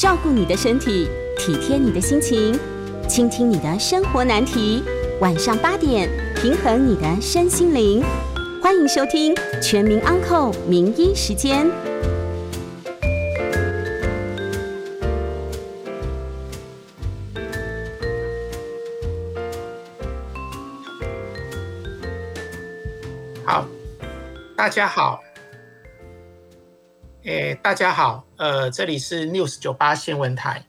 照顾你的身体，体贴你的心情，倾听你的生活难题。晚上八点，平衡你的身心灵。欢迎收听《全民安扣名医时间》。好，大家好。诶，大家好，呃，这里是 News 九八新闻台，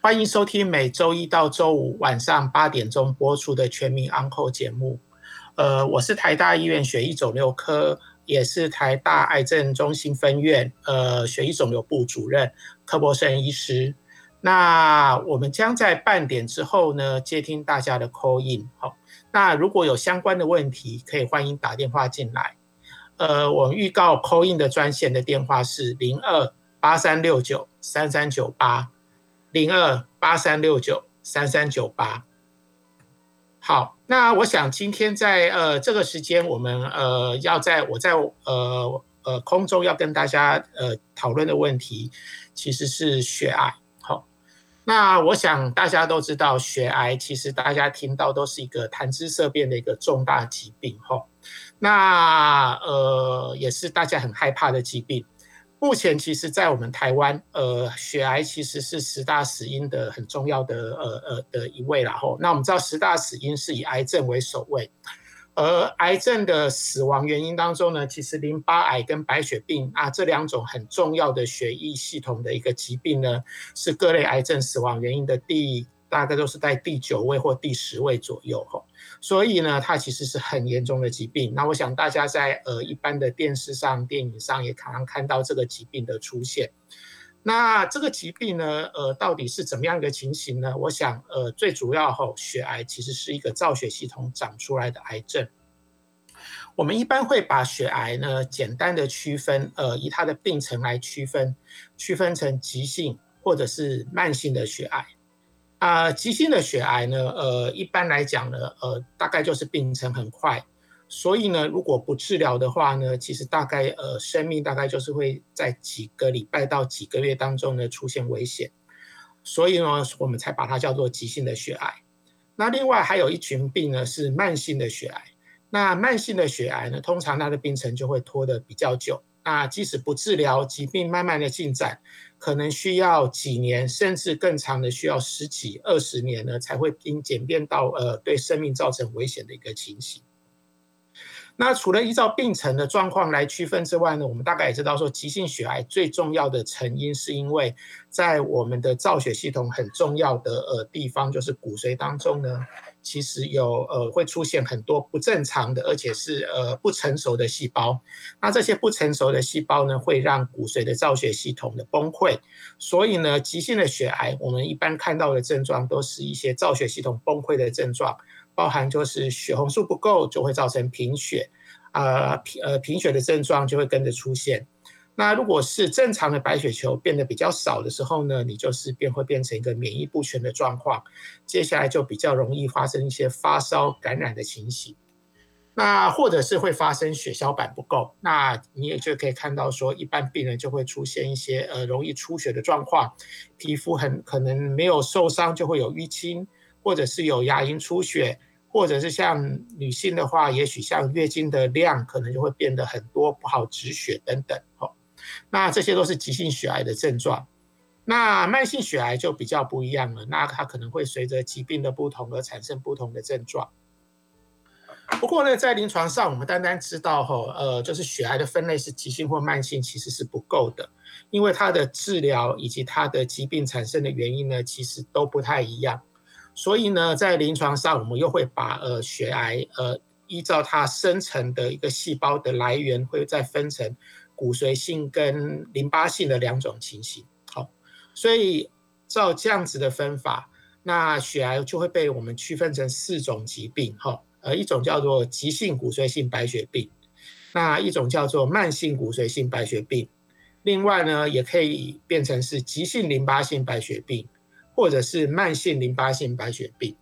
欢迎收听每周一到周五晚上八点钟播出的全民 Uncle 节目。呃，我是台大医院血液肿瘤科，也是台大癌症中心分院呃血液肿瘤部主任柯博胜医师。那我们将在半点之后呢接听大家的 call in。好，那如果有相关的问题，可以欢迎打电话进来。呃，我们预告 call in 的专线的电话是零二八三六九三三九八，零二八三六九三三九八。好，那我想今天在呃这个时间，我们呃要在我在呃呃空中要跟大家呃讨论的问题，其实是血癌。好，那我想大家都知道，血癌其实大家听到都是一个谈之色变的一个重大疾病。哈。那呃，也是大家很害怕的疾病。目前其实，在我们台湾，呃，血癌其实是十大死因的很重要的呃呃的一位然后，那我们知道十大死因是以癌症为首位，而癌症的死亡原因当中呢，其实淋巴癌跟白血病啊这两种很重要的血液系统的一个疾病呢，是各类癌症死亡原因的第大概都是在第九位或第十位左右哈。所以呢，它其实是很严重的疾病。那我想大家在呃一般的电视上、电影上也常常看到这个疾病的出现。那这个疾病呢，呃，到底是怎么样一个情形呢？我想，呃，最主要吼，血癌其实是一个造血系统长出来的癌症。我们一般会把血癌呢，简单的区分，呃，以它的病程来区分，区分成急性或者是慢性的血癌。啊，急性的血癌呢，呃，一般来讲呢，呃，大概就是病程很快，所以呢，如果不治疗的话呢，其实大概呃，生命大概就是会在几个礼拜到几个月当中呢出现危险，所以呢，我们才把它叫做急性的血癌。那另外还有一群病呢是慢性的血癌，那慢性的血癌呢，通常它的病程就会拖得比较久，那即使不治疗，疾病慢慢的进展。可能需要几年，甚至更长的，需要十几、二十年呢，才会因简便到呃对生命造成危险的一个情形。那除了依照病程的状况来区分之外呢，我们大概也知道说，急性血癌最重要的成因是因为在我们的造血系统很重要的呃地方，就是骨髓当中呢。其实有呃会出现很多不正常的，而且是呃不成熟的细胞。那这些不成熟的细胞呢，会让骨髓的造血系统的崩溃。所以呢，急性的血癌，我们一般看到的症状都是一些造血系统崩溃的症状，包含就是血红素不够，就会造成贫血，啊贫呃贫血的症状就会跟着出现。那如果是正常的白血球变得比较少的时候呢，你就是便会变成一个免疫不全的状况，接下来就比较容易发生一些发烧感染的情形。那或者是会发生血小板不够，那你也就可以看到说，一般病人就会出现一些呃容易出血的状况，皮肤很可能没有受伤就会有淤青，或者是有牙龈出血，或者是像女性的话，也许像月经的量可能就会变得很多，不好止血等等，哦。那这些都是急性血癌的症状，那慢性血癌就比较不一样了。那它可能会随着疾病的不同而产生不同的症状。不过呢，在临床上，我们单单知道吼，呃，就是血癌的分类是急性或慢性，其实是不够的，因为它的治疗以及它的疾病产生的原因呢，其实都不太一样。所以呢，在临床上，我们又会把呃血癌呃依照它生成的一个细胞的来源，会再分成。骨髓性跟淋巴性的两种情形，好，所以照这样子的分法，那血癌就会被我们区分成四种疾病，哈，呃，一种叫做急性骨髓性白血病，那一种叫做慢性骨髓性白血病，另外呢，也可以变成是急性淋巴性白血病，或者是慢性淋巴性白血病。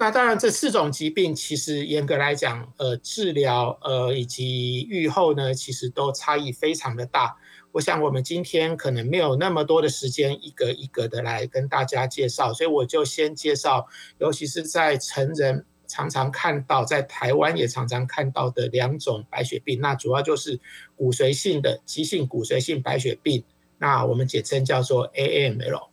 那当然，这四种疾病其实严格来讲，呃，治疗呃以及预后呢，其实都差异非常的大。我想我们今天可能没有那么多的时间一个一个的来跟大家介绍，所以我就先介绍，尤其是在成人常常看到，在台湾也常常看到的两种白血病，那主要就是骨髓性的急性骨髓性白血病，那我们简称叫做 AML；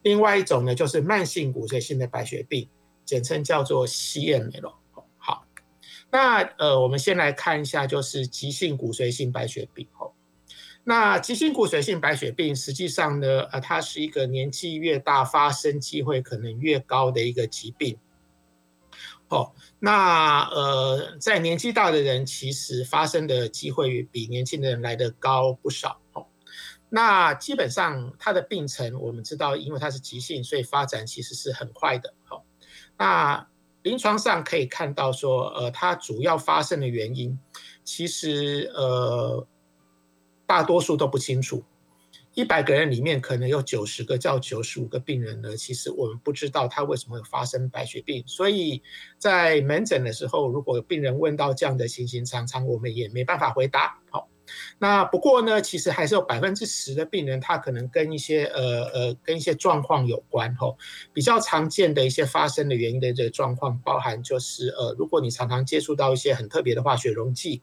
另外一种呢就是慢性骨髓性的白血病，简称叫做 CML。好，那呃，我们先来看一下，就是急性骨髓性白血病。哦那急性骨髓性白血病实际上呢，呃，它是一个年纪越大发生机会可能越高的一个疾病。哦，那呃，在年纪大的人其实发生的机会比年轻人来的高不少。哦，那基本上它的病程我们知道，因为它是急性，所以发展其实是很快的。好，那临床上可以看到说，呃，它主要发生的原因其实呃。大多数都不清楚，一百个人里面可能有九十个叫九十五个病人呢。其实我们不知道他为什么会发生白血病，所以在门诊的时候，如果病人问到这样的情形，常常我们也没办法回答。好，那不过呢，其实还是有百分之十的病人，他可能跟一些呃呃跟一些状况有关。吼，比较常见的一些发生的原因的这个状况，包含就是呃，如果你常常接触到一些很特别的化学溶剂。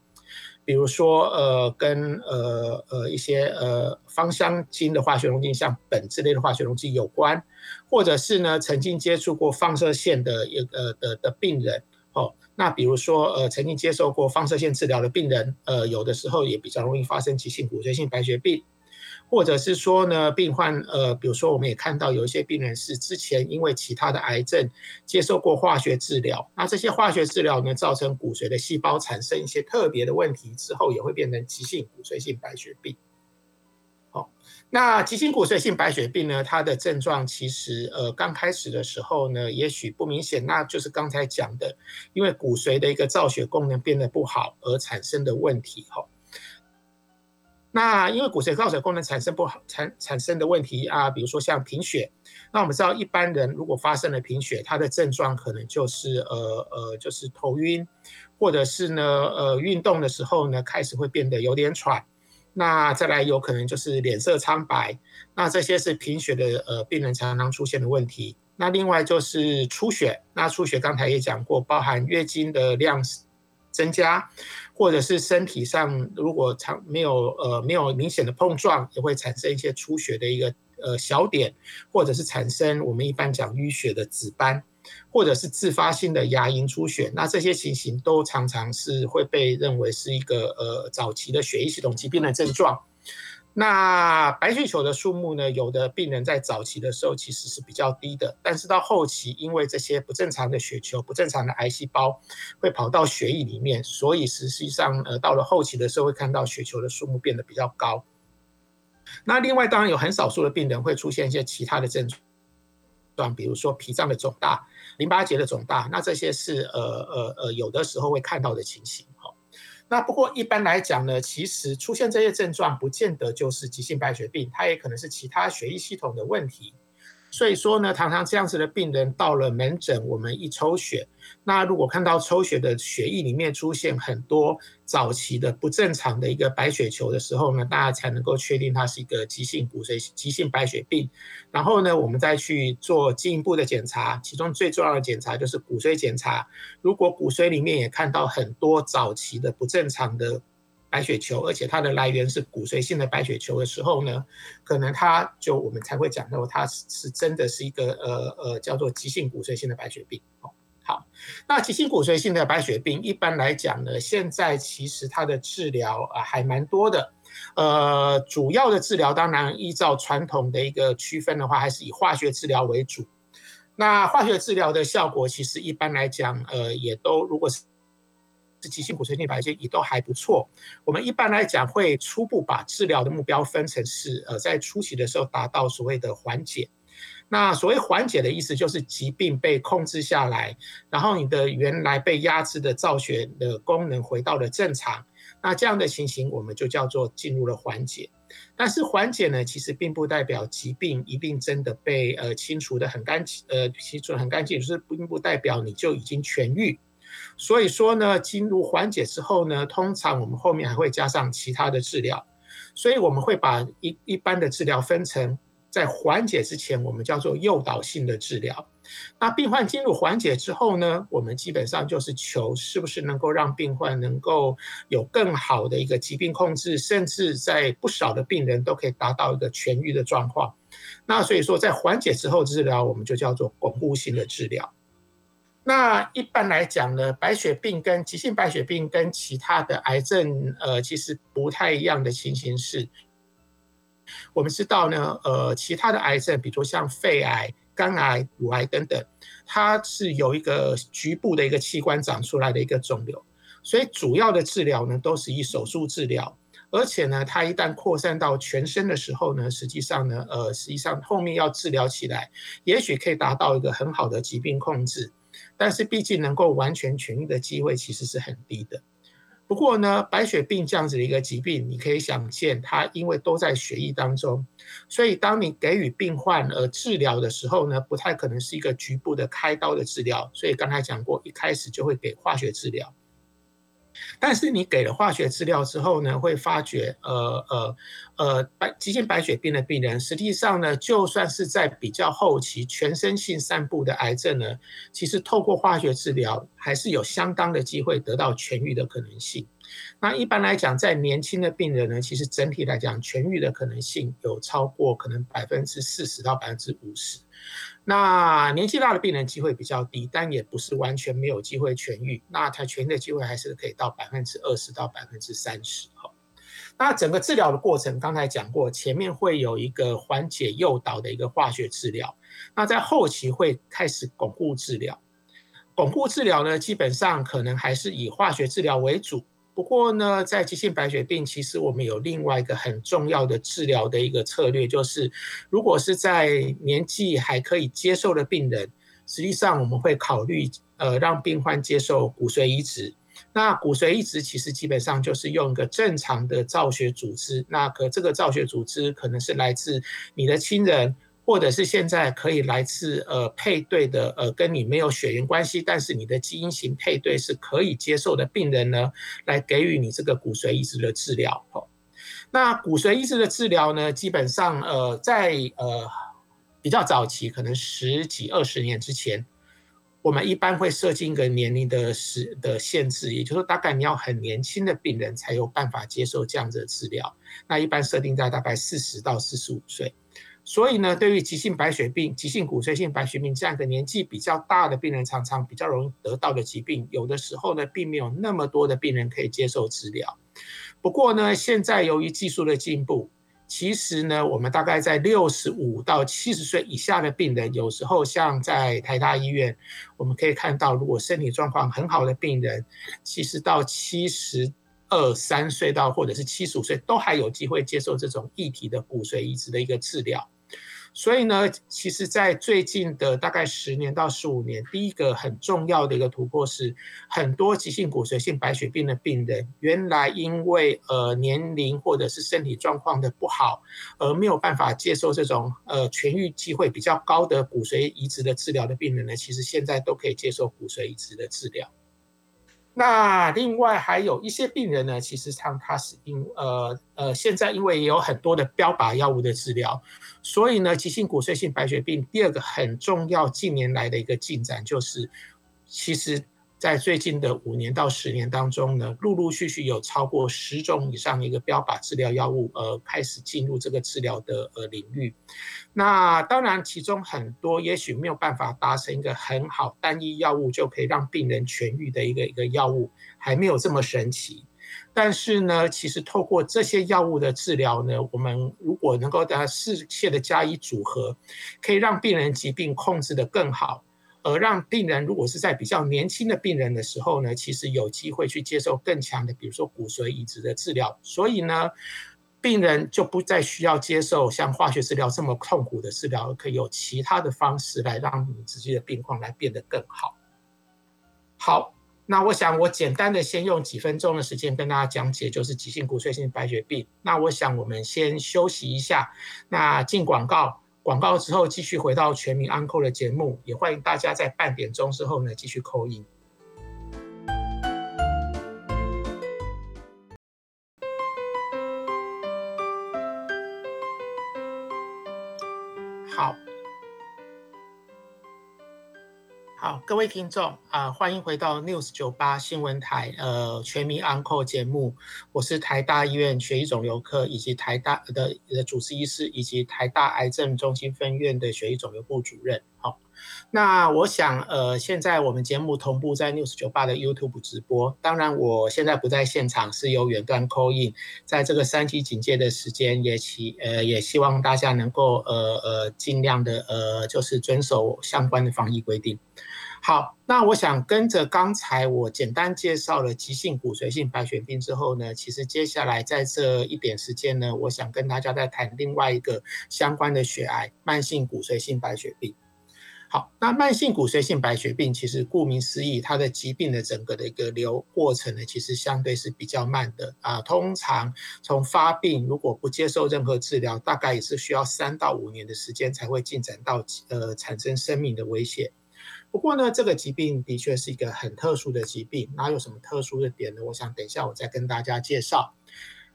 比如说，呃，跟呃呃一些呃芳香精的化学溶剂，像苯之类的化学溶剂有关，或者是呢曾经接触过放射线的一个的的病人，哦，那比如说呃曾经接受过放射线治疗的病人，呃，有的时候也比较容易发生急性骨髓性白血病。或者是说呢，病患呃，比如说我们也看到有一些病人是之前因为其他的癌症接受过化学治疗，那这些化学治疗呢，造成骨髓的细胞产生一些特别的问题之后，也会变成急性骨髓性白血病。那急性骨髓性白血病呢，它的症状其实呃刚开始的时候呢，也许不明显，那就是刚才讲的，因为骨髓的一个造血功能变得不好而产生的问题哈。那因为骨髓造血功能产生不好产产生的问题啊，比如说像贫血，那我们知道一般人如果发生了贫血，他的症状可能就是呃呃就是头晕，或者是呢呃运动的时候呢开始会变得有点喘，那再来有可能就是脸色苍白，那这些是贫血的呃病人常常出现的问题。那另外就是出血，那出血刚才也讲过，包含月经的量。增加，或者是身体上如果常没有呃没有明显的碰撞，也会产生一些出血的一个呃小点，或者是产生我们一般讲淤血的紫斑，或者是自发性的牙龈出血，那这些情形都常常是会被认为是一个呃早期的血液系统疾病的症状。那白血球的数目呢？有的病人在早期的时候其实是比较低的，但是到后期，因为这些不正常的血球、不正常的癌细胞会跑到血液里面，所以实际上呃到了后期的时候会看到血球的数目变得比较高。那另外当然有很少数的病人会出现一些其他的症状，比如说脾脏的肿大、淋巴结的肿大，那这些是呃呃呃有的时候会看到的情形哈。那不过一般来讲呢，其实出现这些症状不见得就是急性白血病，它也可能是其他血液系统的问题。所以说呢，常常这样子的病人到了门诊，我们一抽血，那如果看到抽血的血液里面出现很多早期的不正常的一个白血球的时候呢，大家才能够确定它是一个急性骨髓急性白血病。然后呢，我们再去做进一步的检查，其中最重要的检查就是骨髓检查。如果骨髓里面也看到很多早期的不正常的。白血球，而且它的来源是骨髓性的白血球的时候呢，可能它就我们才会讲到它是是真的是一个呃呃叫做急性骨髓性的白血病。哦，好，那急性骨髓性的白血病一般来讲呢，现在其实它的治疗啊还蛮多的，呃，主要的治疗当然依照传统的一个区分的话，还是以化学治疗为主。那化学治疗的效果其实一般来讲，呃，也都如果是。是急性骨髓性白血也都还不错。我们一般来讲会初步把治疗的目标分成是，呃，在初期的时候达到所谓的缓解。那所谓缓解的意思就是疾病被控制下来，然后你的原来被压制的造血的功能回到了正常。那这样的情形我们就叫做进入了缓解。但是缓解呢，其实并不代表疾病一定真的被呃清除的很干净，呃清除得很干净，就是并不代表你就已经痊愈。所以说呢，进入缓解之后呢，通常我们后面还会加上其他的治疗。所以我们会把一一般的治疗分成在缓解之前，我们叫做诱导性的治疗。那病患进入缓解之后呢，我们基本上就是求是不是能够让病患能够有更好的一个疾病控制，甚至在不少的病人都可以达到一个痊愈的状况。那所以说，在缓解之后治疗，我们就叫做巩固性的治疗。那一般来讲呢，白血病跟急性白血病跟其他的癌症，呃，其实不太一样的情形是，我们知道呢，呃，其他的癌症，比如像肺癌、肝癌、乳癌等等，它是有一个局部的一个器官长出来的一个肿瘤，所以主要的治疗呢，都是以手术治疗。而且呢，它一旦扩散到全身的时候呢，实际上呢，呃，实际上后面要治疗起来，也许可以达到一个很好的疾病控制。但是毕竟能够完全痊愈的机会其实是很低的。不过呢，白血病这样子的一个疾病，你可以想见，它因为都在血液当中，所以当你给予病患而治疗的时候呢，不太可能是一个局部的开刀的治疗。所以刚才讲过，一开始就会给化学治疗。但是你给了化学治疗之后呢，会发觉，呃呃呃，白急性白血病的病人，实际上呢，就算是在比较后期全身性散布的癌症呢，其实透过化学治疗还是有相当的机会得到痊愈的可能性。那一般来讲，在年轻的病人呢，其实整体来讲痊愈的可能性有超过可能百分之四十到百分之五十。那年纪大的病人机会比较低，但也不是完全没有机会痊愈。那他痊愈的机会还是可以到百分之二十到百分之三十。哈，那整个治疗的过程，刚才讲过，前面会有一个缓解诱导的一个化学治疗，那在后期会开始巩固治疗。巩固治疗呢，基本上可能还是以化学治疗为主。不过呢，在急性白血病，其实我们有另外一个很重要的治疗的一个策略，就是如果是在年纪还可以接受的病人，实际上我们会考虑呃让病患接受骨髓移植。那骨髓移植其实基本上就是用一个正常的造血组织，那可这个造血组织可能是来自你的亲人。或者是现在可以来自呃配对的呃跟你没有血缘关系，但是你的基因型配对是可以接受的病人呢，来给予你这个骨髓移植的治疗。哦，那骨髓移植的治疗呢，基本上呃在呃比较早期，可能十几二十年之前，我们一般会设定一个年龄的时的限制，也就是说大概你要很年轻的病人才有办法接受这样的治疗。那一般设定在大概四十到四十五岁。所以呢，对于急性白血病、急性骨髓性白血病这样一个年纪比较大的病人，常常比较容易得到的疾病，有的时候呢，并没有那么多的病人可以接受治疗。不过呢，现在由于技术的进步，其实呢，我们大概在六十五到七十岁以下的病人，有时候像在台大医院，我们可以看到，如果身体状况很好的病人，其实到七十二三岁到或者是七十五岁，都还有机会接受这种异体的骨髓移植的一个治疗。所以呢，其实，在最近的大概十年到十五年，第一个很重要的一个突破是，很多急性骨髓性白血病的病人，原来因为呃年龄或者是身体状况的不好，而没有办法接受这种呃痊愈机会比较高的骨髓移植的治疗的病人呢，其实现在都可以接受骨髓移植的治疗。那另外还有一些病人呢，其实上他是因呃呃，现在因为也有很多的标靶药物的治疗，所以呢，急性骨髓性白血病第二个很重要近年来的一个进展就是，其实。在最近的五年到十年当中呢，陆陆续续有超过十种以上的一个标靶治疗药物，呃，开始进入这个治疗的呃领域。那当然，其中很多也许没有办法达成一个很好单一药物就可以让病人痊愈的一个一个药物，还没有这么神奇。但是呢，其实透过这些药物的治疗呢，我们如果能够大家适切的加以组合，可以让病人疾病控制的更好。而让病人如果是在比较年轻的病人的时候呢，其实有机会去接受更强的，比如说骨髓移植的治疗，所以呢，病人就不再需要接受像化学治疗这么痛苦的治疗，可以有其他的方式来让自己的病况来变得更好。好，那我想我简单的先用几分钟的时间跟大家讲解，就是急性骨髓性白血病。那我想我们先休息一下，那进广告。广告之后，继续回到全民安扣的节目，也欢迎大家在半点钟之后呢继续扣音。好，各位听众啊，欢迎回到 News 九八新闻台，呃，全民 Uncle 节目，我是台大医院血液肿瘤科以及台大的的主治医师，以及台大癌症中心分院的血液肿瘤部主任。好。那我想，呃，现在我们节目同步在 News 九八的 YouTube 直播。当然，我现在不在现场，是由远端 call in。在这个三级警戒的时间，也希呃也希望大家能够呃呃尽量的呃就是遵守相关的防疫规定。好，那我想跟着刚才我简单介绍了急性骨髓性白血病之后呢，其实接下来在这一点时间呢，我想跟大家再谈另外一个相关的血癌——慢性骨髓性白血病。好，那慢性骨髓性白血病其实顾名思义，它的疾病的整个的一个流过程呢，其实相对是比较慢的啊。通常从发病如果不接受任何治疗，大概也是需要三到五年的时间才会进展到呃产生生命的危险。不过呢，这个疾病的确是一个很特殊的疾病，那有什么特殊的点呢？我想等一下我再跟大家介绍。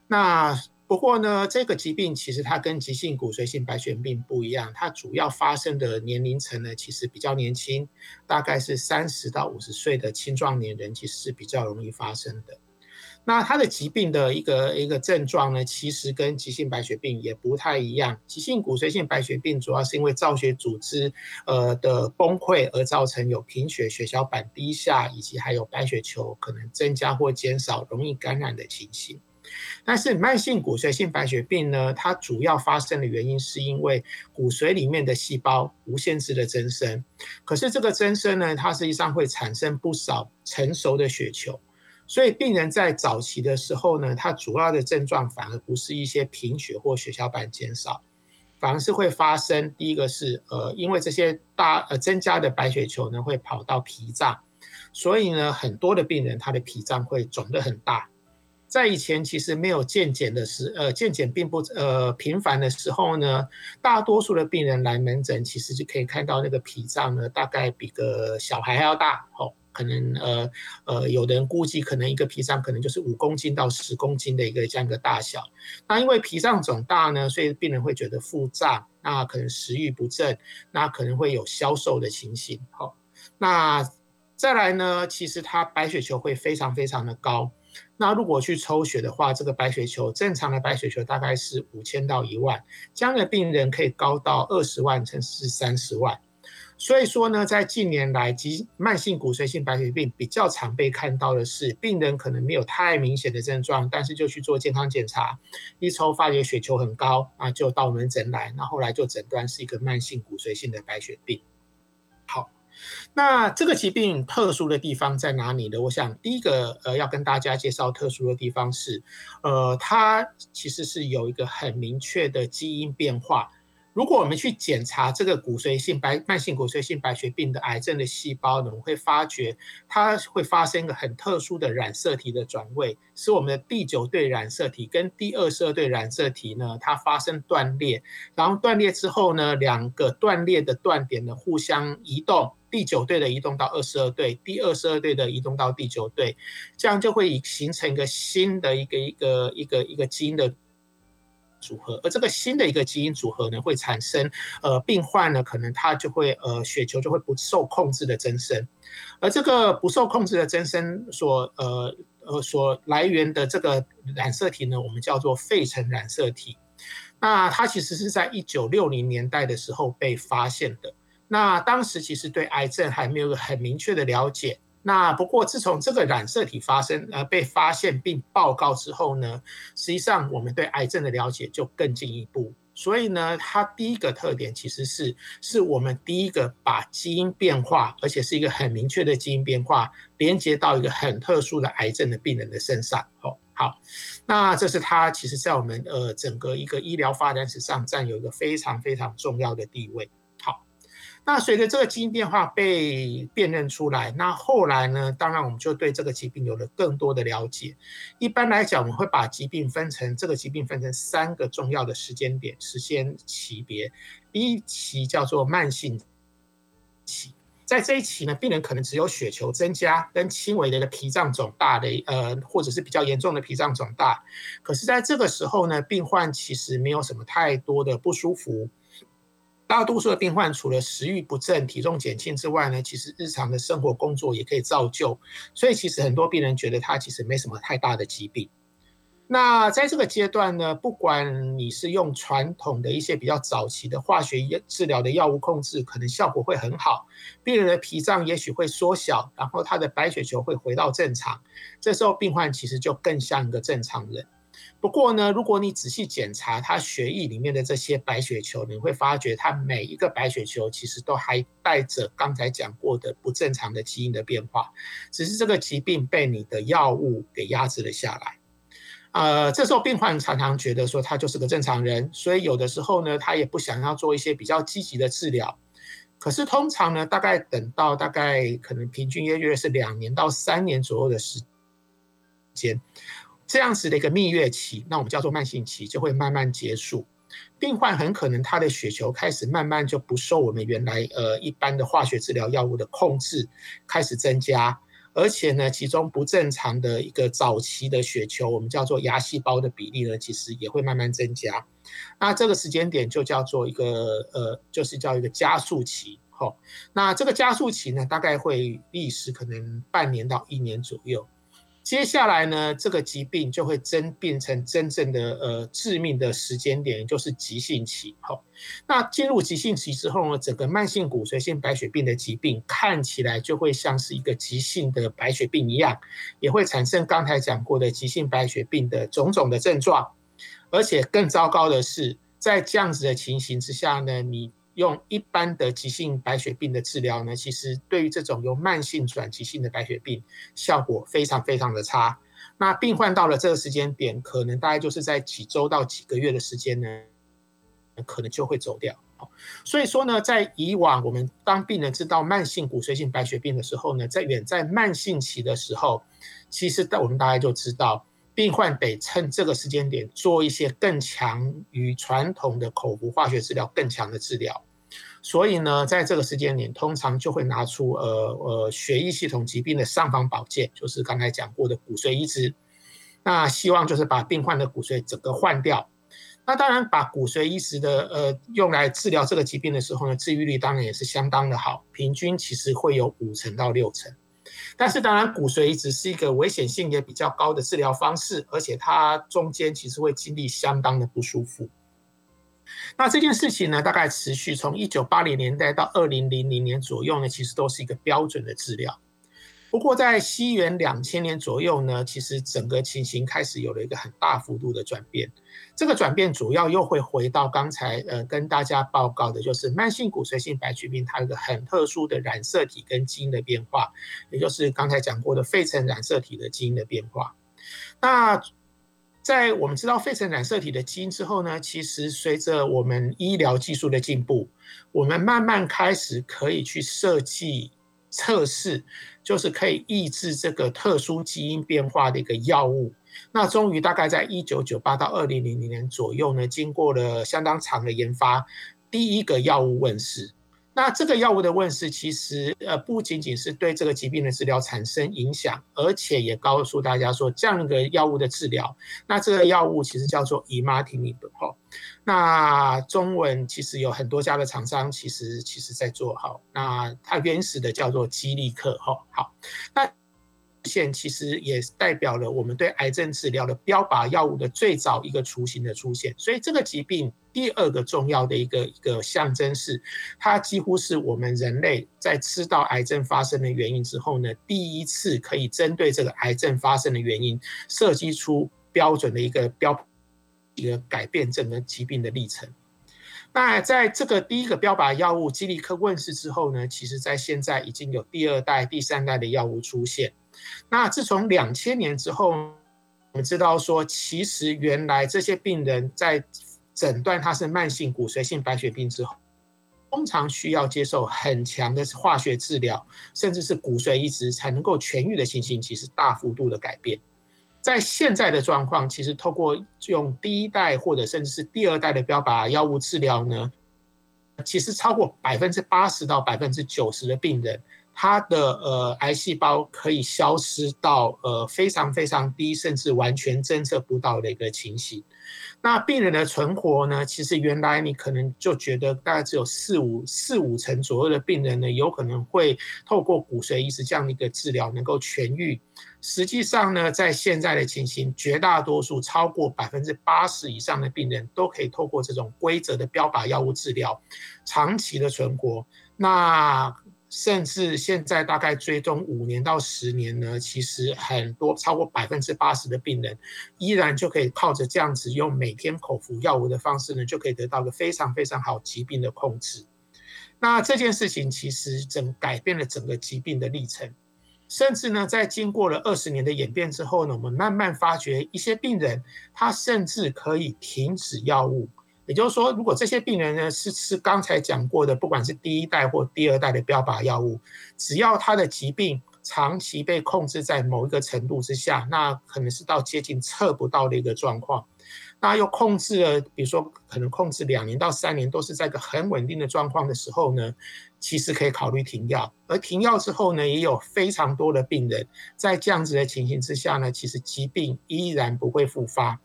那不过呢，这个疾病其实它跟急性骨髓性白血病不一样，它主要发生的年龄层呢，其实比较年轻，大概是三十到五十岁的青壮年人，其实是比较容易发生的。那它的疾病的一个一个症状呢，其实跟急性白血病也不太一样。急性骨髓性白血病主要是因为造血组织呃的崩溃而造成有贫血、血小板低下，以及还有白血球可能增加或减少、容易感染的情形。但是慢性骨髓性白血病呢，它主要发生的原因是因为骨髓里面的细胞无限制的增生，可是这个增生呢，它实际上会产生不少成熟的血球，所以病人在早期的时候呢，它主要的症状反而不是一些贫血或血小板减少，反而是会发生第一个是呃，因为这些大呃增加的白血球呢会跑到脾脏，所以呢很多的病人他的脾脏会肿得很大。在以前其实没有健检的时，呃，健检并不呃频繁的时候呢，大多数的病人来门诊，其实就可以看到那个脾脏呢，大概比个小孩还要大，哦，可能呃呃，有的人估计可能一个脾脏可能就是五公斤到十公斤的一个这样一个大小。那因为脾脏肿大呢，所以病人会觉得腹胀，那可能食欲不振，那可能会有消瘦的情形。好，那再来呢，其实它白血球会非常非常的高。那如果去抽血的话，这个白血球正常的白血球大概是五千到一万，这样的病人可以高到二十万甚至是三十万。所以说呢，在近年来，急慢性骨髓性白血病比较常被看到的是，病人可能没有太明显的症状，但是就去做健康检查，一抽发觉血球很高，啊，就到门诊来，那后来就诊断是一个慢性骨髓性的白血病。好。那这个疾病特殊的地方在哪里呢？我想第一个呃要跟大家介绍特殊的地方是，呃，它其实是有一个很明确的基因变化。如果我们去检查这个骨髓性白慢性骨髓性白血病的癌症的细胞呢，我们会发觉它会发生一个很特殊的染色体的转位，是我们的第九对染色体跟第二十二对染色体呢，它发生断裂，然后断裂之后呢，两个断裂的断点呢互相移动，第九对的移动到二十二对，第二十二对的移动到第九对，这样就会形成一个新的一个一个一个一个基因的。组合，而这个新的一个基因组合呢，会产生呃病患呢，可能他就会呃血球就会不受控制的增生，而这个不受控制的增生所呃呃所来源的这个染色体呢，我们叫做费城染色体。那它其实是在一九六零年代的时候被发现的。那当时其实对癌症还没有很明确的了解。那不过，自从这个染色体发生呃被发现并报告之后呢，实际上我们对癌症的了解就更进一步。所以呢，它第一个特点其实是是我们第一个把基因变化，而且是一个很明确的基因变化，连接到一个很特殊的癌症的病人的身上。哦，好，那这是它其实在我们呃整个一个医疗发展史上占有一个非常非常重要的地位。那随着这个基因变化被辨认出来，那后来呢？当然，我们就对这个疾病有了更多的了解。一般来讲，我们会把疾病分成这个疾病分成三个重要的时间点、时间级别。一期叫做慢性期，在这一期呢，病人可能只有血球增加跟轻微的一个脾脏肿大的呃，或者是比较严重的脾脏肿大。可是，在这个时候呢，病患其实没有什么太多的不舒服。大多数的病患除了食欲不振、体重减轻之外呢，其实日常的生活工作也可以照旧，所以其实很多病人觉得他其实没什么太大的疾病。那在这个阶段呢，不管你是用传统的一些比较早期的化学治疗的药物控制，可能效果会很好，病人的脾脏也许会缩小，然后他的白血球会回到正常，这时候病患其实就更像一个正常人。不过呢，如果你仔细检查他血液里面的这些白血球，你会发觉他每一个白血球其实都还带着刚才讲过的不正常的基因的变化，只是这个疾病被你的药物给压制了下来。呃，这时候病患常常觉得说他就是个正常人，所以有的时候呢，他也不想要做一些比较积极的治疗。可是通常呢，大概等到大概可能平均约约是两年到三年左右的时间。这样子的一个蜜月期，那我们叫做慢性期，就会慢慢结束。病患很可能他的血球开始慢慢就不受我们原来呃一般的化学治疗药物的控制，开始增加，而且呢，其中不正常的一个早期的血球，我们叫做牙细胞的比例呢，其实也会慢慢增加。那这个时间点就叫做一个呃，就是叫一个加速期。吼，那这个加速期呢，大概会历时可能半年到一年左右。接下来呢，这个疾病就会真变成真正的呃致命的时间点，就是急性期。好，那进入急性期之后呢，整个慢性骨髓性白血病的疾病看起来就会像是一个急性的白血病一样，也会产生刚才讲过的急性白血病的种种的症状。而且更糟糕的是，在这样子的情形之下呢，你。用一般的急性白血病的治疗呢，其实对于这种由慢性转急性的白血病，效果非常非常的差。那病患到了这个时间点，可能大概就是在几周到几个月的时间呢，可能就会走掉。所以说呢，在以往我们当病人知道慢性骨髓性白血病的时候呢，在远在慢性期的时候，其实我们大概就知道。病患得趁这个时间点做一些更强于传统的口服化学治疗更强的治疗，所以呢，在这个时间点，通常就会拿出呃呃血液系统疾病的尚方宝剑，就是刚才讲过的骨髓移植。那希望就是把病患的骨髓整个换掉。那当然，把骨髓移植的呃用来治疗这个疾病的时候呢，治愈率当然也是相当的好，平均其实会有五成到六成。但是，当然，骨髓移植是一个危险性也比较高的治疗方式，而且它中间其实会经历相当的不舒服。那这件事情呢，大概持续从一九八零年代到二零零零年左右呢，其实都是一个标准的治疗。不过，在西元两千年左右呢，其实整个情形开始有了一个很大幅度的转变。这个转变主要又会回到刚才呃跟大家报告的，就是慢性骨髓性白血病它有个很特殊的染色体跟基因的变化，也就是刚才讲过的肺层染色体的基因的变化。那在我们知道肺层染色体的基因之后呢，其实随着我们医疗技术的进步，我们慢慢开始可以去设计。测试就是可以抑制这个特殊基因变化的一个药物。那终于大概在一九九八到二零零零年左右呢，经过了相当长的研发，第一个药物问世。那这个药物的问世，其实呃不仅仅是对这个疾病的治疗产生影响，而且也告诉大家说，这样一个药物的治疗，那这个药物其实叫做 imatinib 哈。那中文其实有很多家的厂商，其实其实在做哈。那它原始的叫做基利克哈。好，那。现其实也代表了我们对癌症治疗的标靶药物的最早一个雏形的出现，所以这个疾病第二个重要的一个一个象征是，它几乎是我们人类在知道癌症发生的原因之后呢，第一次可以针对这个癌症发生的原因设计出标准的一个标一个改变整个疾病的历程。那在这个第一个标靶药物基利克问世之后呢，其实在现在已经有第二代、第三代的药物出现。那自从两千年之后，我们知道说，其实原来这些病人在诊断它是慢性骨髓性白血病之后，通常需要接受很强的化学治疗，甚至是骨髓移植才能够痊愈的情形，其实大幅度的改变。在现在的状况，其实透过用第一代或者甚至是第二代的标靶药物治疗呢，其实超过百分之八十到百分之九十的病人。它的呃癌细胞可以消失到呃非常非常低，甚至完全侦测不到的一个情形。那病人的存活呢？其实原来你可能就觉得大概只有四五四五成左右的病人呢，有可能会透过骨髓移植这样的一个治疗能够痊愈。实际上呢，在现在的情形，绝大多数超过百分之八十以上的病人都可以透过这种规则的标靶药物治疗，长期的存活。那甚至现在大概追踪五年到十年呢，其实很多超过百分之八十的病人，依然就可以靠着这样子用每天口服药物的方式呢，就可以得到个非常非常好疾病的控制。那这件事情其实整改变了整个疾病的历程，甚至呢，在经过了二十年的演变之后呢，我们慢慢发觉一些病人他甚至可以停止药物。也就是说，如果这些病人呢是吃刚才讲过的，不管是第一代或第二代的标靶药物，只要他的疾病长期被控制在某一个程度之下，那可能是到接近测不到的一个状况，那又控制了，比如说可能控制两年到三年都是在一个很稳定的状况的时候呢，其实可以考虑停药。而停药之后呢，也有非常多的病人在这样子的情形之下呢，其实疾病依然不会复发。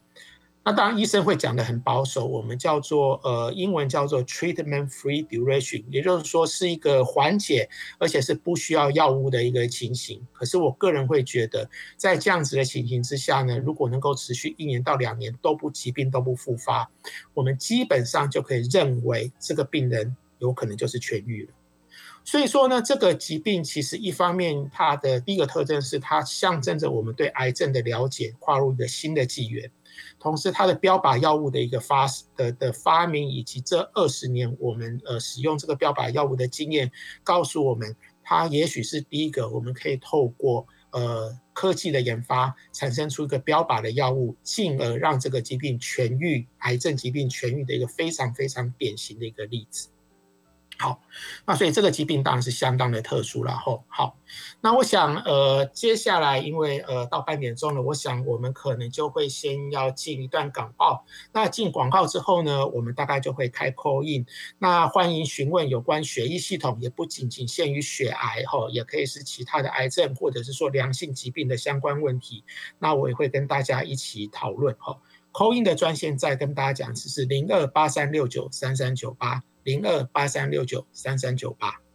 那当然，医生会讲的很保守，我们叫做呃，英文叫做 treatment-free duration，也就是说是一个缓解，而且是不需要药物的一个情形。可是我个人会觉得，在这样子的情形之下呢，如果能够持续一年到两年都不疾病都不复发，我们基本上就可以认为这个病人有可能就是痊愈了。所以说呢，这个疾病其实一方面它的第一个特征是它象征着我们对癌症的了解跨入一个新的纪元。同时，它的标靶药物的一个发的的发明，以及这二十年我们呃使用这个标靶药物的经验，告诉我们，它也许是第一个我们可以透过呃科技的研发，产生出一个标靶的药物，进而让这个疾病痊愈，癌症疾病痊愈的一个非常非常典型的一个例子。好，那所以这个疾病当然是相当的特殊了吼。好，那我想呃接下来因为呃到半点钟了，我想我们可能就会先要进一段广告。那进广告之后呢，我们大概就会开 call in。那欢迎询问有关血液系统，也不仅仅限于血癌吼，也可以是其他的癌症或者是说良性疾病的相关问题。那我也会跟大家一起讨论吼。call in 的专线再跟大家讲，是零二八三六九三三九八。零二八三六九三三九八。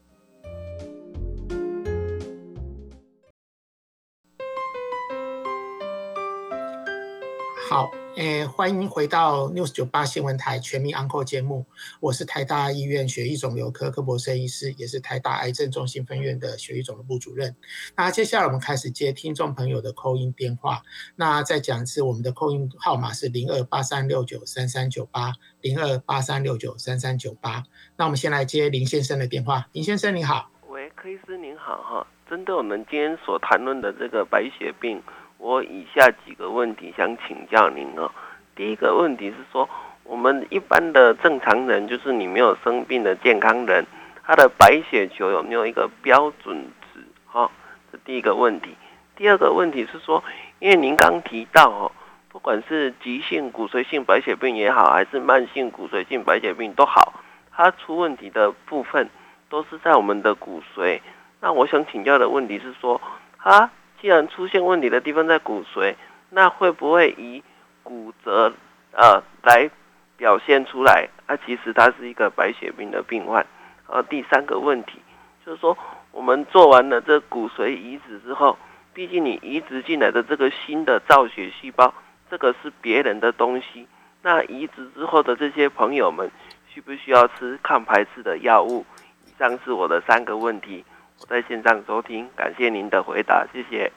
好，诶，欢迎回到 News 九八新闻台全民 Uncle 节目，我是台大医院血液肿瘤科柯博生医师，也是台大癌症中心分院的血液肿瘤部主任。那接下来我们开始接听众朋友的扣音电话。那再讲一次，我们的扣音号码是零二八三六九三三九八。零二八三六九三三九八，那我们先来接林先生的电话。林先生你好，喂，柯医师您好哈。针对我们今天所谈论的这个白血病，我以下几个问题想请教您哦。第一个问题是说，我们一般的正常人，就是你没有生病的健康人，他的白血球有没有一个标准值？哈，这第一个问题。第二个问题是说，因为您刚提到哦。不管是急性骨髓性白血病也好，还是慢性骨髓性白血病都好，它出问题的部分都是在我们的骨髓。那我想请教的问题是说，它既然出现问题的地方在骨髓，那会不会以骨折呃来表现出来？啊，其实它是一个白血病的病患。呃，第三个问题就是说，我们做完了这骨髓移植之后，毕竟你移植进来的这个新的造血细胞。这个是别人的东西，那移植之后的这些朋友们需不需要吃抗排斥的药物？以上是我的三个问题，我在线上收听，感谢您的回答，谢谢。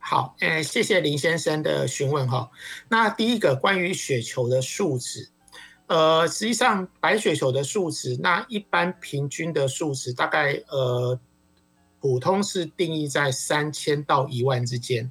好，呃，谢谢林先生的询问哈。那第一个关于血球的数值，呃，实际上白血球的数值，那一般平均的数值大概呃，普通是定义在三千到一万之间。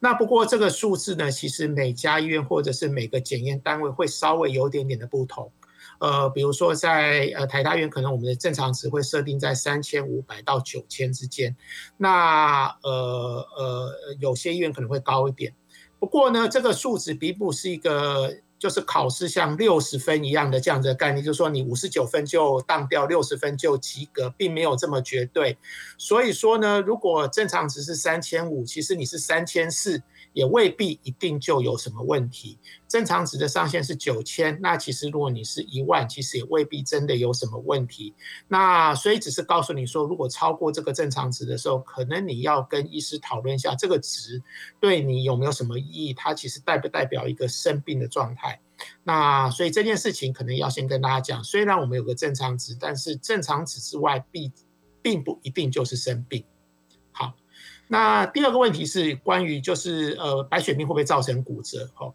那不过这个数字呢，其实每家医院或者是每个检验单位会稍微有点点的不同。呃，比如说在呃台大院，可能我们的正常值会设定在三千五百到九千之间。那呃呃有些医院可能会高一点。不过呢，这个数值并不是一个就是考试像六十分一样的这样的概念，就是说你五十九分就当掉，六十分就及格，并没有这么绝对。所以说呢，如果正常值是三千五，其实你是三千四。也未必一定就有什么问题。正常值的上限是九千，那其实如果你是一万，其实也未必真的有什么问题。那所以只是告诉你说，如果超过这个正常值的时候，可能你要跟医师讨论一下这个值对你有没有什么意义，它其实代不代表一个生病的状态。那所以这件事情可能要先跟大家讲，虽然我们有个正常值，但是正常值之外，并并不一定就是生病。那第二个问题是关于就是呃白血病会不会造成骨折？哦，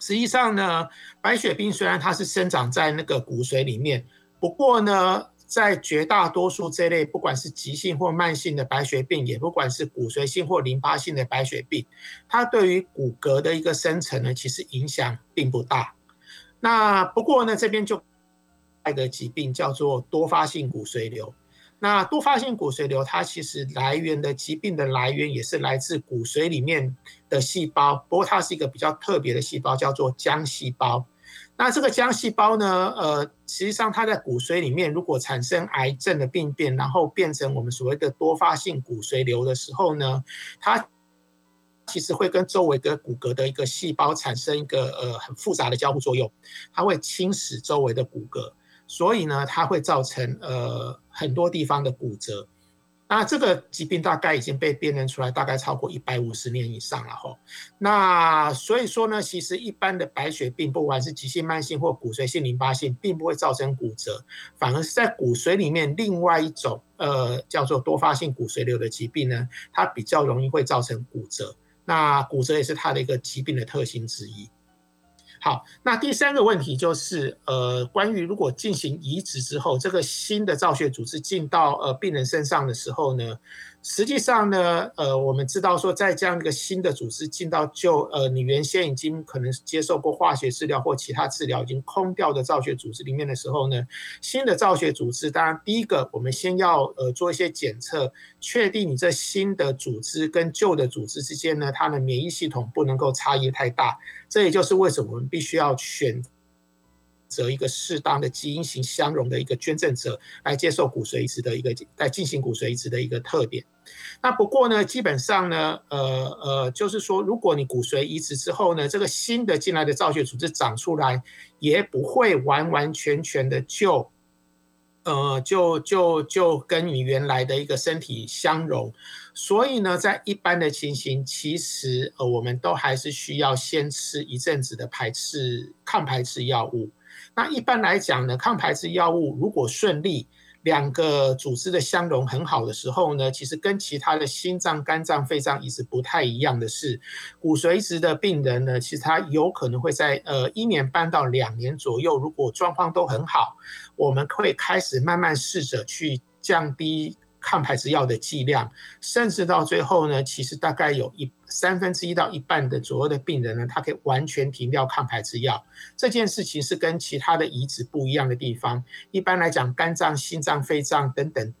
实际上呢，白血病虽然它是生长在那个骨髓里面，不过呢，在绝大多数这类不管是急性或慢性的白血病，也不管是骨髓性或淋巴性的白血病，它对于骨骼的一个生成呢，其实影响并不大。那不过呢，这边就一个疾病叫做多发性骨髓瘤。那多发性骨髓瘤，它其实来源的疾病的来源也是来自骨髓里面的细胞，不过它是一个比较特别的细胞，叫做浆细胞。那这个浆细胞呢，呃，实际上它在骨髓里面，如果产生癌症的病变，然后变成我们所谓的多发性骨髓瘤的时候呢，它其实会跟周围的骨骼的一个细胞产生一个呃很复杂的交互作用，它会侵蚀周围的骨骼。所以呢，它会造成呃很多地方的骨折。那这个疾病大概已经被辨认出来，大概超过一百五十年以上了吼。那所以说呢，其实一般的白血病，不管是急性、慢性或骨髓性淋巴性，并不会造成骨折，反而是在骨髓里面另外一种呃叫做多发性骨髓瘤的疾病呢，它比较容易会造成骨折。那骨折也是它的一个疾病的特性之一。好，那第三个问题就是，呃，关于如果进行移植之后，这个新的造血组织进到呃病人身上的时候呢？实际上呢，呃，我们知道说，在这样一个新的组织进到就呃你原先已经可能接受过化学治疗或其他治疗已经空掉的造血组织里面的时候呢，新的造血组织，当然第一个我们先要呃做一些检测，确定你这新的组织跟旧的组织之间呢，它的免疫系统不能够差异太大。这也就是为什么我们必须要选。择一个适当的基因型相容的一个捐赠者来接受骨髓移植的一个来进行骨髓移植的一个特点。那不过呢，基本上呢，呃呃，就是说，如果你骨髓移植之后呢，这个新的进来的造血组织长出来，也不会完完全全的就，呃，就就就跟你原来的一个身体相容。所以呢，在一般的情形，其实呃，我们都还是需要先吃一阵子的排斥抗排斥药物。那一般来讲呢，抗排斥药物如果顺利，两个组织的相容很好的时候呢，其实跟其他的心脏、肝脏、肺脏移植不太一样的是，骨髓移植的病人呢，其实他有可能会在呃一年半到两年左右，如果状况都很好，我们会开始慢慢试着去降低。抗排斥药的剂量，甚至到最后呢，其实大概有一三分之一到一半的左右的病人呢，他可以完全停掉抗排斥药。这件事情是跟其他的移植不一样的地方。一般来讲，肝脏、心脏、肺脏等等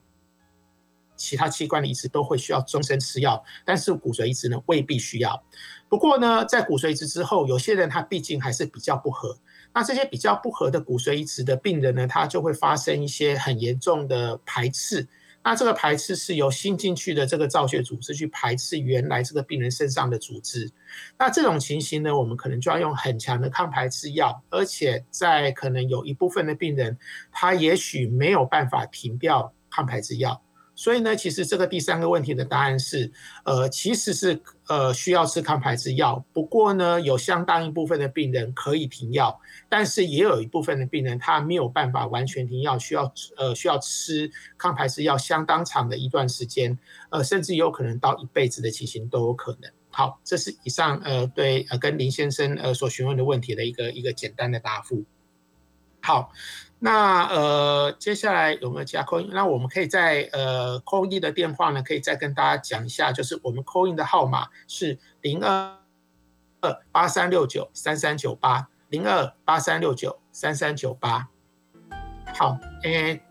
其他器官的移植都会需要终身吃药，但是骨髓移植呢未必需要。不过呢，在骨髓移植之后，有些人他毕竟还是比较不合。那这些比较不合的骨髓移植的病人呢，他就会发生一些很严重的排斥。那这个排斥是由新进去的这个造血组织去排斥原来这个病人身上的组织。那这种情形呢，我们可能就要用很强的抗排斥药，而且在可能有一部分的病人，他也许没有办法停掉抗排斥药。所以呢，其实这个第三个问题的答案是，呃，其实是呃需要吃抗排斥药。不过呢，有相当一部分的病人可以停药，但是也有一部分的病人他没有办法完全停药，需要呃需要吃抗排斥药相当长的一段时间，呃，甚至有可能到一辈子的情形都有可能。好，这是以上呃对呃跟林先生呃所询问的问题的一个一个简单的答复。好。那呃，接下来有没有加扣印？那我们可以在呃扣印的电话呢，可以再跟大家讲一下，就是我们扣印的号码是零二二八三六九三三九八零二八三六九三三九八。好，诶，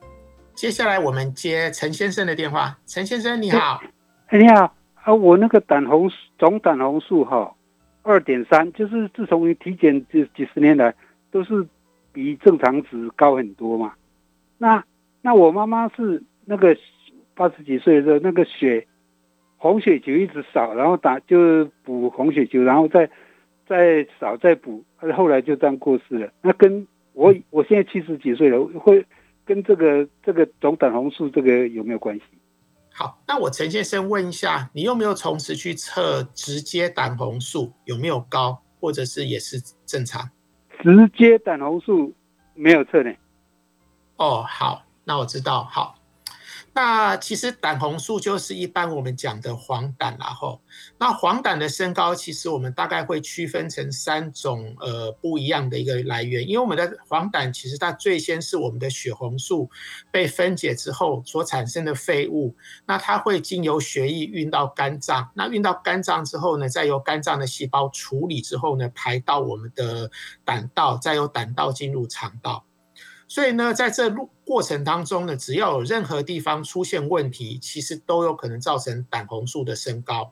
接下来我们接陈先生的电话。陈先生你好，哎你好，啊，我那个胆红总胆红素哈，二点三，就是自从体检这几十年来都是比正常值高很多嘛。那那我妈妈是那个八十几岁的时候，那个血红血球一直少，然后打就补红血球，然后再再少再补，后来就这样过世了。那跟我我现在七十几岁了，会跟这个这个总胆红素这个有没有关系？好，那我陈先生问一下，你有没有从此去测直接胆红素有没有高，或者是也是正常？直接胆红素没有测呢。哦，好，那我知道。好。那其实胆红素就是一般我们讲的黄疸然后那黄疸的升高，其实我们大概会区分成三种呃不一样的一个来源，因为我们的黄疸其实它最先是我们的血红素被分解之后所产生的废物，那它会经由血液运到肝脏，那运到肝脏之后呢，再由肝脏的细胞处理之后呢，排到我们的胆道，再由胆道进入肠道。所以呢，在这路过程当中呢，只要有任何地方出现问题，其实都有可能造成胆红素的升高。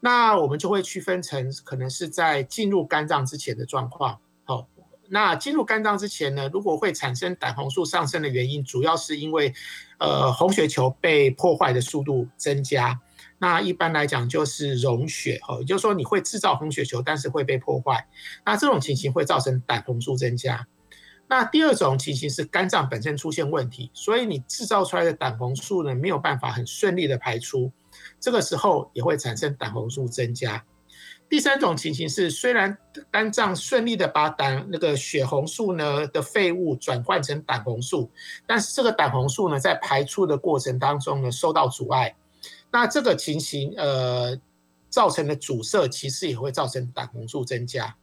那我们就会区分成可能是在进入肝脏之前的状况。好，那进入肝脏之前呢，如果会产生胆红素上升的原因，主要是因为呃红血球被破坏的速度增加。那一般来讲就是溶血，哦，也就是说你会制造红血球，但是会被破坏。那这种情形会造成胆红素增加。那第二种情形是肝脏本身出现问题，所以你制造出来的胆红素呢没有办法很顺利的排出，这个时候也会产生胆红素增加。第三种情形是，虽然肝脏顺利的把胆那个血红素呢的废物转换成胆红素，但是这个胆红素呢在排出的过程当中呢受到阻碍，那这个情形呃造成的阻塞其实也会造成胆红素增加。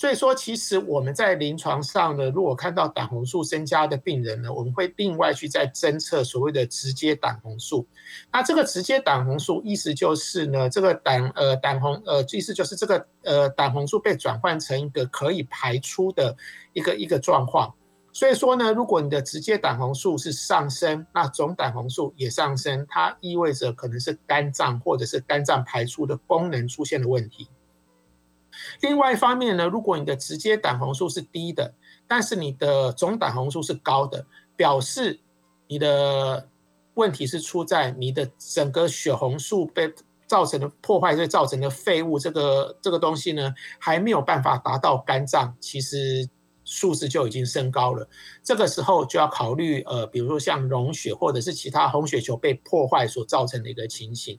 所以说，其实我们在临床上呢，如果看到胆红素增加的病人呢，我们会另外去再侦测所谓的直接胆红素。那这个直接胆红素意思就是呢，这个胆呃胆红呃意思就是这个呃胆红素被转换成一个可以排出的一个一个状况。所以说呢，如果你的直接胆红素是上升，那总胆红素也上升，它意味着可能是肝脏或者是肝脏排出的功能出现了问题。另外一方面呢，如果你的直接胆红素是低的，但是你的总胆红素是高的，表示你的问题是出在你的整个血红素被造成的破坏，所造成的废物，这个这个东西呢，还没有办法达到肝脏，其实。数字就已经升高了，这个时候就要考虑，呃，比如说像溶血或者是其他红血球被破坏所造成的一个情形。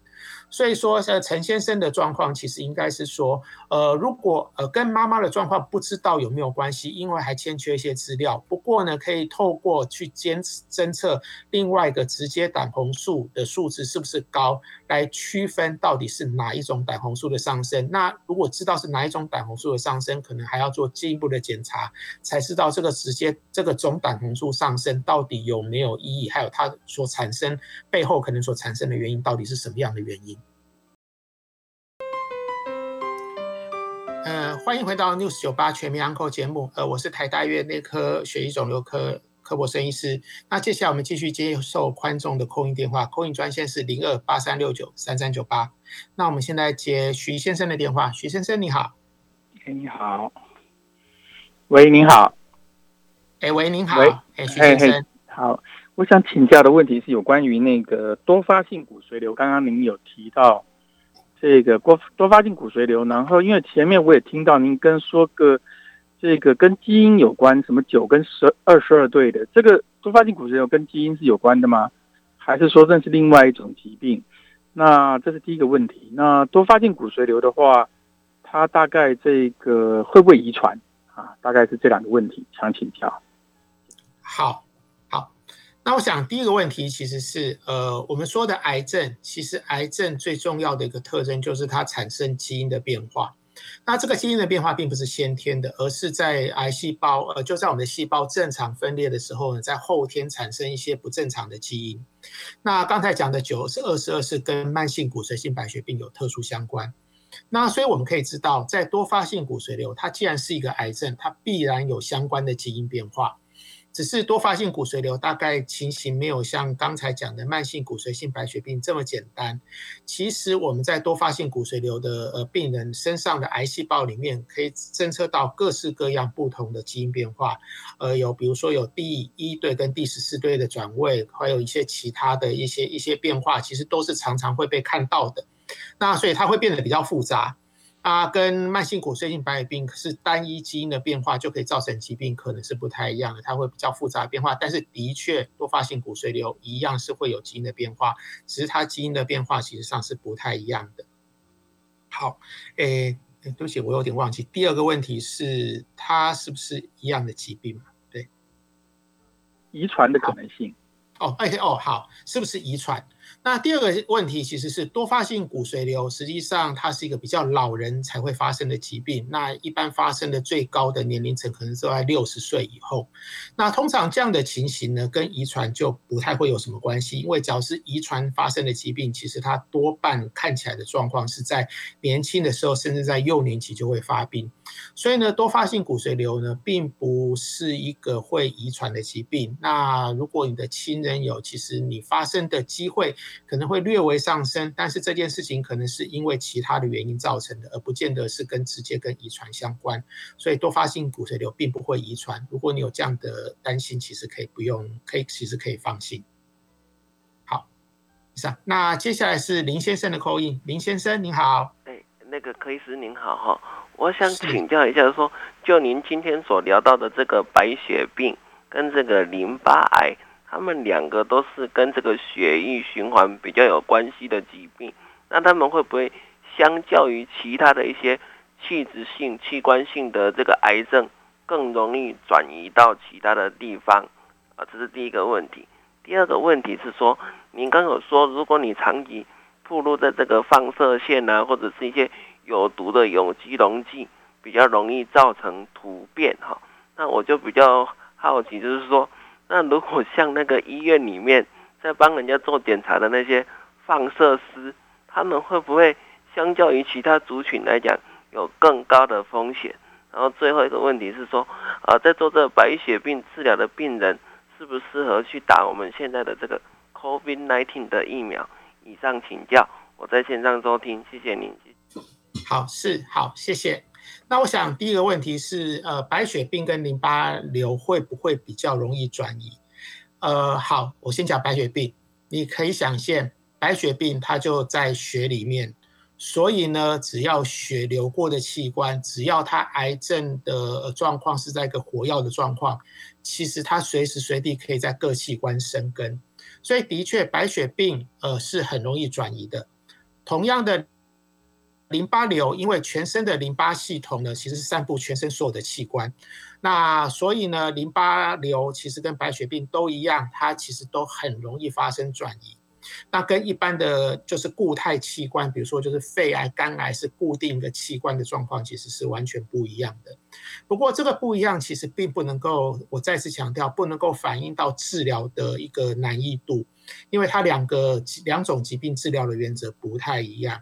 所以说，呃，陈先生的状况其实应该是说，呃，如果呃跟妈妈的状况不知道有没有关系，因为还欠缺一些资料。不过呢，可以透过去监侦测另外一个直接胆红素的数字是不是高，来区分到底是哪一种胆红素的上升。那如果知道是哪一种胆红素的上升，可能还要做进一步的检查。才知道这个直接这个总胆红素上升到底有没有意义，还有它所产生背后可能所产生的原因到底是什么样的原因？呃，欢迎回到 News 九八全民 Uncle 节目，呃，我是台大医院内科血液肿瘤科科博生医师。那接下来我们继续接受观众的扣音电话，扣音专线是零二八三六九三三九八。那我们现在接徐先生的电话，徐先生你好。哎，你好。喂，您好。哎，喂，您好。哎，徐先生。好，我想请教的问题是有关于那个多发性骨髓瘤。刚刚您有提到这个多多发性骨髓瘤，然后因为前面我也听到您跟说个这个跟基因有关，什么九跟十二十二对的，这个多发性骨髓瘤跟基因是有关的吗？还是说这是另外一种疾病？那这是第一个问题。那多发性骨髓瘤的话，它大概这个会不会遗传？啊，大概是这两个问题想请教。好，那我想第一个问题其实是，呃，我们说的癌症，其实癌症最重要的一个特征就是它产生基因的变化。那这个基因的变化并不是先天的，而是在癌细胞，呃，就在我们的细胞正常分裂的时候呢，在后天产生一些不正常的基因。那刚才讲的九是二十二，是跟慢性骨髓性白血病有特殊相关。那所以我们可以知道，在多发性骨髓瘤，它既然是一个癌症，它必然有相关的基因变化。只是多发性骨髓瘤大概情形没有像刚才讲的慢性骨髓性白血病这么简单。其实我们在多发性骨髓瘤的呃病人身上的癌细胞里面，可以侦测到各式各样不同的基因变化。呃，有比如说有第一对跟第十四对的转位，还有一些其他的一些一些变化，其实都是常常会被看到的。那所以它会变得比较复杂。啊，跟慢性骨髓性白血病是单一基因的变化就可以造成疾病，可能是不太一样的。它会比较复杂变化，但是的确多发性骨髓瘤一样是会有基因的变化，只是它基因的变化其实上是不太一样的。好，诶，对不起，我有点忘记。第二个问题是，它是不是一样的疾病嘛？对，遗传的可能性。哦，哎，哦，好，是不是遗传？那第二个问题其实是多发性骨髓瘤，实际上它是一个比较老人才会发生的疾病。那一般发生的最高的年龄层可能是在六十岁以后。那通常这样的情形呢，跟遗传就不太会有什么关系，因为只要是遗传发生的疾病，其实它多半看起来的状况是在年轻的时候，甚至在幼年期就会发病。所以呢，多发性骨髓瘤呢，并不是一个会遗传的疾病。那如果你的亲人有，其实你发生的机会。可能会略微上升，但是这件事情可能是因为其他的原因造成的，而不见得是跟直接跟遗传相关。所以多发性骨髓瘤并不会遗传。如果你有这样的担心，其实可以不用，可以其实可以放心。好，以上。那接下来是林先生的口音，林先生您好。哎，那个柯医师您好哈，我想请教一下，说就您今天所聊到的这个白血病跟这个淋巴癌。他们两个都是跟这个血液循环比较有关系的疾病，那他们会不会相较于其他的一些器质性、器官性的这个癌症，更容易转移到其他的地方？啊，这是第一个问题。第二个问题是说，您刚有说，如果你长期暴露在这个放射线啊，或者是一些有毒的有机溶剂，比较容易造成突变哈。那我就比较好奇，就是说。那如果像那个医院里面在帮人家做检查的那些放射师，他们会不会相较于其他族群来讲有更高的风险？然后最后一个问题是说，啊，在做这白血病治疗的病人，适不适合去打我们现在的这个 COVID-19 的疫苗？以上请教，我在线上收听，谢谢您。好，是好，谢谢。那我想第一个问题是，呃，白血病跟淋巴瘤会不会比较容易转移？呃，好，我先讲白血病。你可以想象，白血病它就在血里面，所以呢，只要血流过的器官，只要它癌症的状况是在一个活药的状况，其实它随时随地可以在各器官生根。所以的确，白血病呃是很容易转移的。同样的。淋巴瘤因为全身的淋巴系统呢，其实是散布全身所有的器官，那所以呢，淋巴瘤其实跟白血病都一样，它其实都很容易发生转移。那跟一般的就是固态器官，比如说就是肺癌、肝癌是固定的器官的状况，其实是完全不一样的。不过这个不一样，其实并不能够，我再次强调，不能够反映到治疗的一个难易度，因为它两个两种疾病治疗的原则不太一样。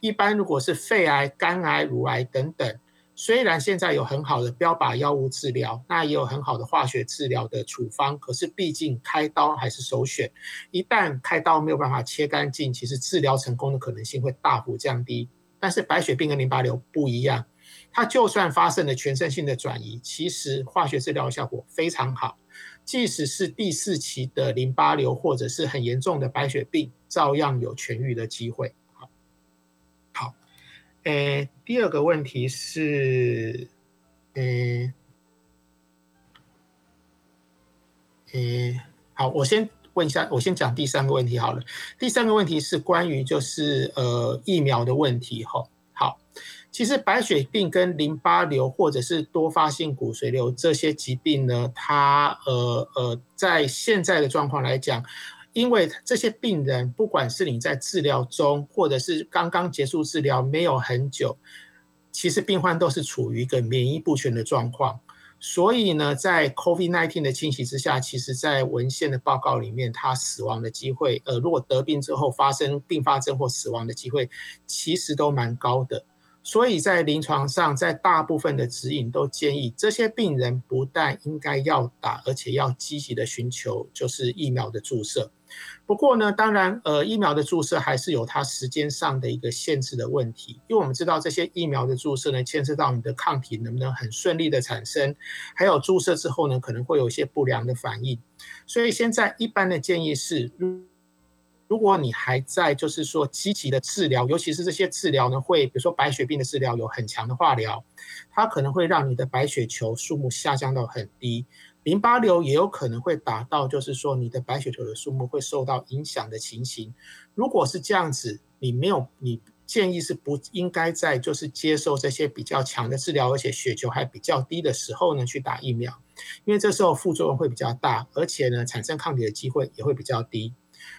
一般如果是肺癌、肝癌、乳癌等等，虽然现在有很好的标靶药物治疗，那也有很好的化学治疗的处方，可是毕竟开刀还是首选。一旦开刀没有办法切干净，其实治疗成功的可能性会大幅降低。但是白血病跟淋巴瘤不一样，它就算发生了全身性的转移，其实化学治疗效果非常好，即使是第四期的淋巴瘤或者是很严重的白血病，照样有痊愈的机会。诶，第二个问题是，诶，诶，好，我先问一下，我先讲第三个问题好了。第三个问题是关于就是呃疫苗的问题哈。好，其实白血病跟淋巴瘤或者是多发性骨髓瘤这些疾病呢，它呃呃在现在的状况来讲。因为这些病人，不管是你在治疗中，或者是刚刚结束治疗没有很久，其实病患都是处于一个免疫不全的状况。所以呢，在 COVID-19 的侵袭之下，其实，在文献的报告里面，他死亡的机会，呃，如果得病之后发生并发症或死亡的机会，其实都蛮高的。所以在临床上，在大部分的指引都建议这些病人不但应该要打，而且要积极的寻求就是疫苗的注射。不过呢，当然，呃，疫苗的注射还是有它时间上的一个限制的问题，因为我们知道这些疫苗的注射呢，牵涉到你的抗体能不能很顺利的产生，还有注射之后呢，可能会有一些不良的反应。所以现在一般的建议是。如果你还在就是说积极的治疗，尤其是这些治疗呢，会比如说白血病的治疗有很强的化疗，它可能会让你的白血球数目下降到很低，淋巴瘤也有可能会达到就是说你的白血球的数目会受到影响的情形。如果是这样子，你没有你建议是不应该在就是接受这些比较强的治疗，而且血球还比较低的时候呢去打疫苗，因为这时候副作用会比较大，而且呢产生抗体的机会也会比较低。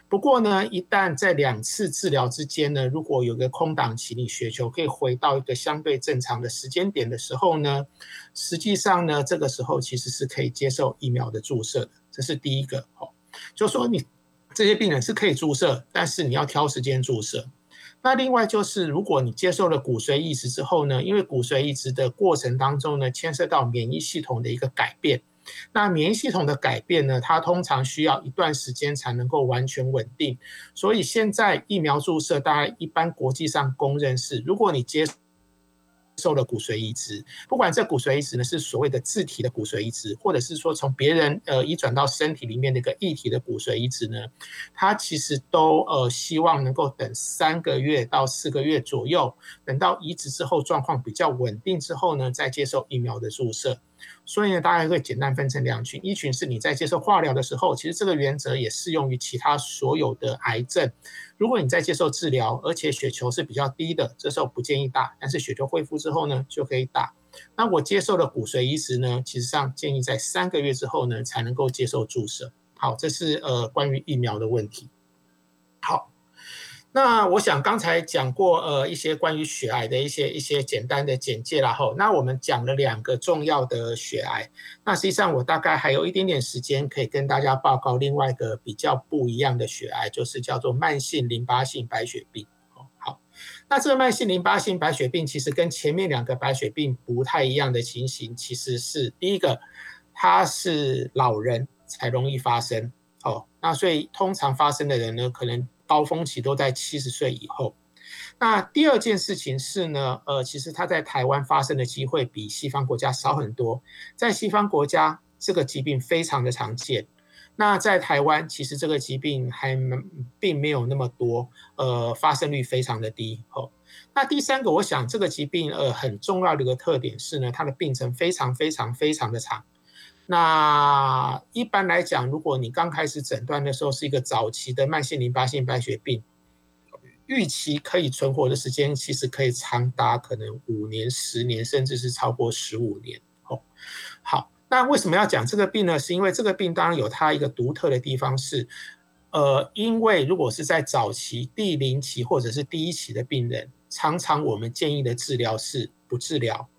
不过呢，一旦在两次治疗之间呢，如果有个空档期，你血球可以回到一个相对正常的时间点的时候呢，实际上呢，这个时候其实是可以接受疫苗的注射的。这是第一个哦，就说你这些病人是可以注射，但是你要挑时间注射。那另外就是，如果你接受了骨髓移植之后呢，因为骨髓移植的过程当中呢，牵涉到免疫系统的一个改变。那免疫系统的改变呢？它通常需要一段时间才能够完全稳定，所以现在疫苗注射，大家一般国际上公认是，如果你接。受了骨髓移植，不管这骨髓移植呢是所谓的自体的骨髓移植，或者是说从别人呃移转到身体里面的一个异体的骨髓移植呢，它其实都呃希望能够等三个月到四个月左右，等到移植之后状况比较稳定之后呢，再接受疫苗的注射。所以呢，大概会简单分成两群，一群是你在接受化疗的时候，其实这个原则也适用于其他所有的癌症。如果你在接受治疗，而且血球是比较低的，这时候不建议打。但是血球恢复之后呢，就可以打。那我接受了骨髓移植呢，其实上建议在三个月之后呢，才能够接受注射。好，这是呃关于疫苗的问题。那我想刚才讲过，呃，一些关于血癌的一些一些简单的简介然后，那我们讲了两个重要的血癌，那实际上我大概还有一点点时间可以跟大家报告另外一个比较不一样的血癌，就是叫做慢性淋巴性白血病。好，那这个慢性淋巴性白血病其实跟前面两个白血病不太一样的情形，其实是第一个，它是老人才容易发生。哦，那所以通常发生的人呢，可能。高峰期都在七十岁以后。那第二件事情是呢，呃，其实它在台湾发生的机会比西方国家少很多。在西方国家，这个疾病非常的常见。那在台湾，其实这个疾病还并没有那么多，呃，发生率非常的低。哦，那第三个，我想这个疾病呃很重要的一个特点是呢，它的病程非常非常非常的长。那一般来讲，如果你刚开始诊断的时候是一个早期的慢性淋巴性白血病，预期可以存活的时间其实可以长达可能五年、十年，甚至是超过十五年。哦，好，那为什么要讲这个病呢？是因为这个病当然有它一个独特的地方是，呃，因为如果是在早期第零期或者是第一期的病人，常常我们建议的治疗是不治疗。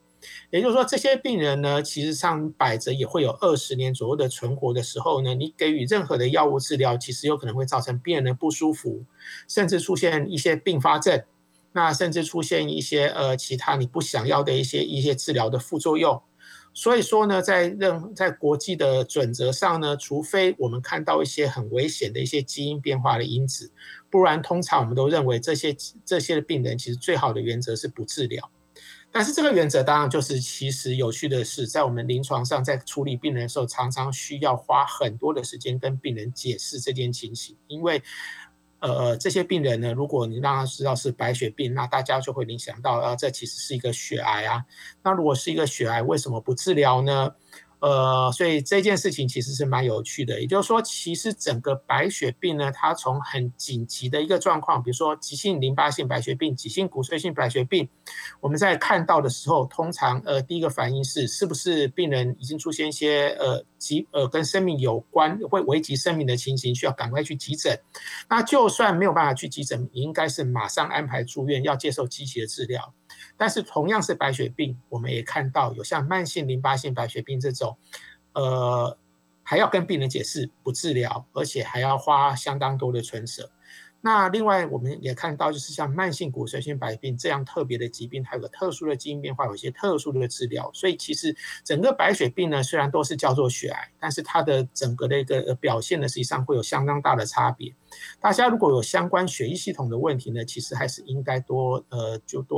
也就是说，这些病人呢，其实上摆着也会有二十年左右的存活的时候呢，你给予任何的药物治疗，其实有可能会造成病人的不舒服，甚至出现一些并发症，那甚至出现一些呃其他你不想要的一些一些治疗的副作用。所以说呢，在任在国际的准则上呢，除非我们看到一些很危险的一些基因变化的因子，不然通常我们都认为这些这些的病人其实最好的原则是不治疗。但是这个原则当然就是，其实有趣的是，在我们临床上在处理病人的时候，常常需要花很多的时间跟病人解释这件情形，因为，呃，这些病人呢，如果你让他知道是白血病，那大家就会联想到，啊，这其实是一个血癌啊。那如果是一个血癌，为什么不治疗呢？呃，所以这件事情其实是蛮有趣的。也就是说，其实整个白血病呢，它从很紧急的一个状况，比如说急性淋巴性白血病、急性骨髓性白血病，我们在看到的时候，通常呃第一个反应是，是不是病人已经出现一些呃急呃跟生命有关会危及生命的情形，需要赶快去急诊。那就算没有办法去急诊，也应该是马上安排住院，要接受积极的治疗。但是同样是白血病，我们也看到有像慢性淋巴性白血病这种，呃，还要跟病人解释不治疗，而且还要花相当多的存舍。那另外我们也看到，就是像慢性骨髓性白病这样特别的疾病，它有个特殊的基因变化，有一些特殊的治疗。所以其实整个白血病呢，虽然都是叫做血癌，但是它的整个的一个表现呢，实际上会有相当大的差别。大家如果有相关血液系统的问题呢，其实还是应该多呃就多。